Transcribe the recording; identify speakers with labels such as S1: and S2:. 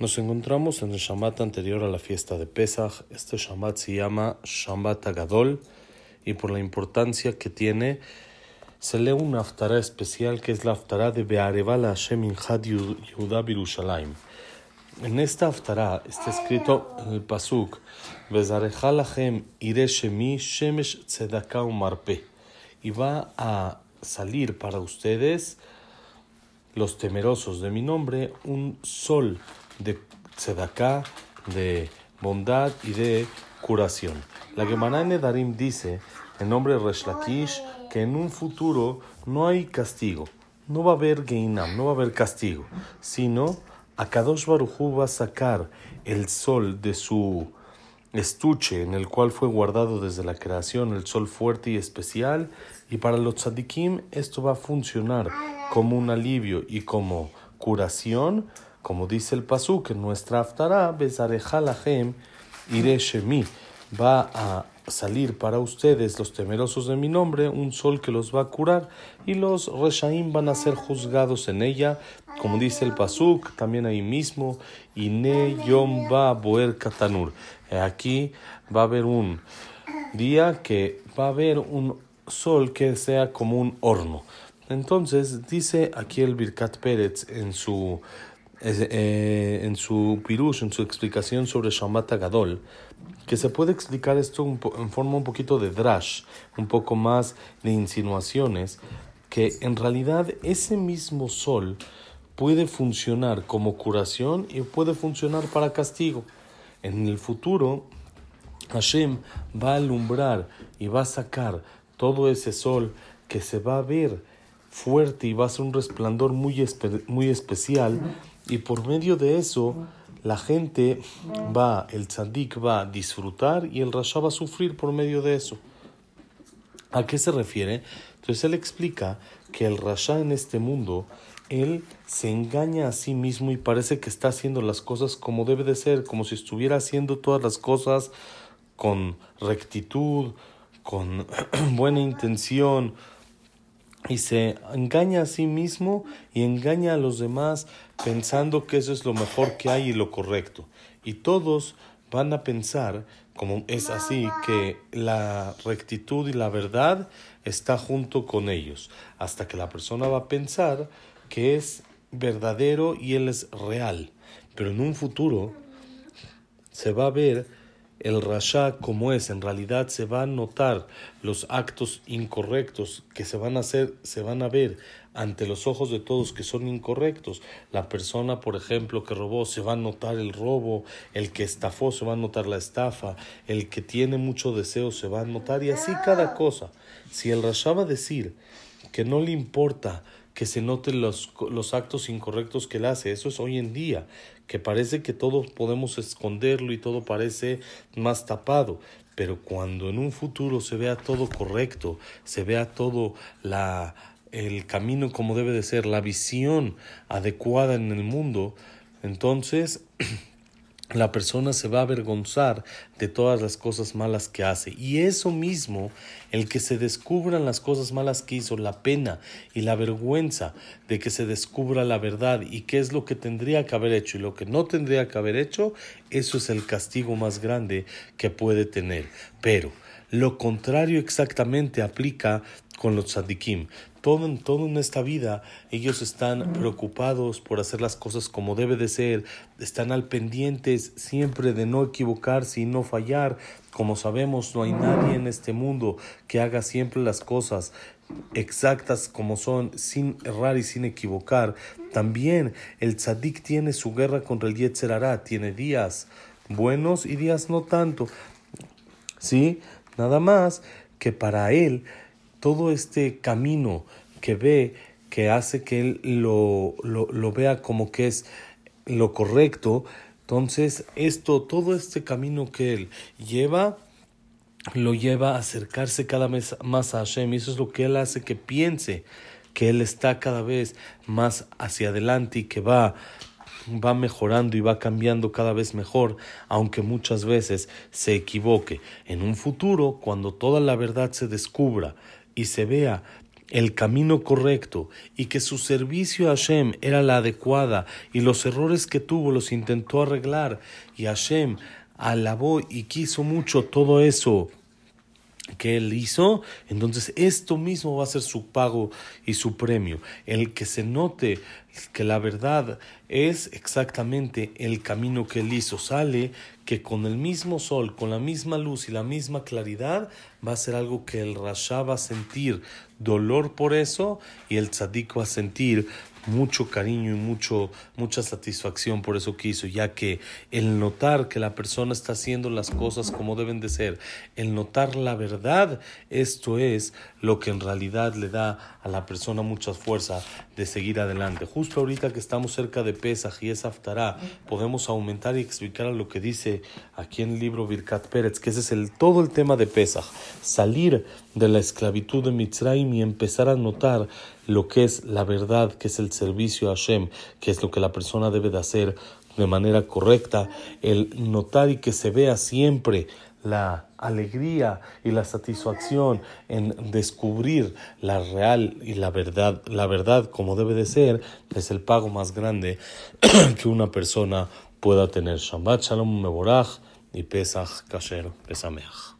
S1: Nos encontramos en el Shabbat anterior a la fiesta de Pesach. Este Shabbat se llama Shabbat Agadol y por la importancia que tiene, se lee una haftará especial que es la haftará de Be'areval Hashem Inchad Yehuda Birushalayim. En esta haftará está escrito en el Pasuk Bezarecha Lachem Ire Shemi Shemesh Tzedaka Marpe y va a salir para ustedes los temerosos de mi nombre un sol de tzedaká, de bondad y de curación. La Gemara en Darim dice, en nombre de Resh que en un futuro no hay castigo, no va a haber Geinam, no va a haber castigo, sino Akadosh Baruchu va a sacar el sol de su estuche en el cual fue guardado desde la creación, el sol fuerte y especial, y para los tzadikim esto va a funcionar como un alivio y como curación como dice el Pasuk en nuestra Aftara, Bezareja Lahem Ire Shemi, va a salir para ustedes, los temerosos de mi nombre, un sol que los va a curar, y los Reshaim van a ser juzgados en ella, como dice el Pasuk, también ahí mismo, Ine Yom va Boer Katanur. Aquí va a haber un día que va a haber un sol que sea como un horno. Entonces, dice aquí el Birkat Pérez en su eh, en su pirush, en su explicación sobre Shabbat Gadol, que se puede explicar esto en forma un poquito de drash, un poco más de insinuaciones, que en realidad ese mismo sol puede funcionar como curación y puede funcionar para castigo. En el futuro, Hashem va a alumbrar y va a sacar todo ese sol que se va a ver fuerte y va a ser un resplandor muy, muy especial y por medio de eso, la gente va, el tzadik va a disfrutar y el rasha va a sufrir por medio de eso. ¿A qué se refiere? Entonces él explica que el rasha en este mundo, él se engaña a sí mismo y parece que está haciendo las cosas como debe de ser, como si estuviera haciendo todas las cosas con rectitud, con buena intención, y se engaña a sí mismo y engaña a los demás pensando que eso es lo mejor que hay y lo correcto. Y todos van a pensar, como es así, que la rectitud y la verdad está junto con ellos, hasta que la persona va a pensar que es verdadero y él es real. Pero en un futuro se va a ver el rasha como es, en realidad se van a notar los actos incorrectos que se van a hacer, se van a ver ante los ojos de todos que son incorrectos. La persona, por ejemplo, que robó, se va a notar el robo, el que estafó, se va a notar la estafa, el que tiene mucho deseo, se va a notar, y así cada cosa. Si el rasha va a decir que no le importa que se noten los, los actos incorrectos que él hace. Eso es hoy en día, que parece que todos podemos esconderlo y todo parece más tapado. Pero cuando en un futuro se vea todo correcto, se vea todo la, el camino como debe de ser, la visión adecuada en el mundo, entonces la persona se va a avergonzar de todas las cosas malas que hace. Y eso mismo, el que se descubran las cosas malas que hizo, la pena y la vergüenza de que se descubra la verdad y qué es lo que tendría que haber hecho y lo que no tendría que haber hecho, eso es el castigo más grande que puede tener. Pero lo contrario exactamente aplica con los tzadikim. Todo, todo en esta vida ellos están preocupados por hacer las cosas como debe de ser, están al pendientes siempre de no equivocarse y no fallar. Como sabemos, no hay nadie en este mundo que haga siempre las cosas exactas como son, sin errar y sin equivocar. También el tzadik tiene su guerra contra el Yetzer tiene días buenos y días no tanto. ¿Sí? Nada más que para él todo este camino que ve, que hace que él lo, lo, vea como que es lo correcto, entonces esto, todo este camino que él lleva, lo lleva a acercarse cada vez más a Hashem y eso es lo que él hace que piense que él está cada vez más hacia adelante y que va va mejorando y va cambiando cada vez mejor, aunque muchas veces se equivoque. En un futuro, cuando toda la verdad se descubra y se vea el camino correcto y que su servicio a Hashem era la adecuada y los errores que tuvo los intentó arreglar y Hashem alabó y quiso mucho todo eso que él hizo, entonces esto mismo va a ser su pago y su premio. El que se note que la verdad es exactamente el camino que él hizo, sale que con el mismo sol, con la misma luz y la misma claridad, va a ser algo que el rasha va a sentir dolor por eso y el tzadik va a sentir mucho cariño y mucho, mucha satisfacción por eso que hizo, ya que el notar que la persona está haciendo las cosas como deben de ser, el notar la verdad, esto es lo que en realidad le da a la persona mucha fuerza de seguir adelante. Justo ahorita que estamos cerca de Pesach y es Aftará, podemos aumentar y explicar lo que dice aquí en el libro Birkat Pérez, que ese es el, todo el tema de Pesach, salir de la esclavitud de Mitzrayim y empezar a notar lo que es la verdad, que es el servicio a Hashem, que es lo que la persona debe de hacer de manera correcta, el notar y que se vea siempre la alegría y la satisfacción en descubrir la real y la verdad, la verdad como debe de ser, es el pago más grande que una persona pueda tener. Shabbat Shalom Mevorach y Pesach Kasher Pesameach.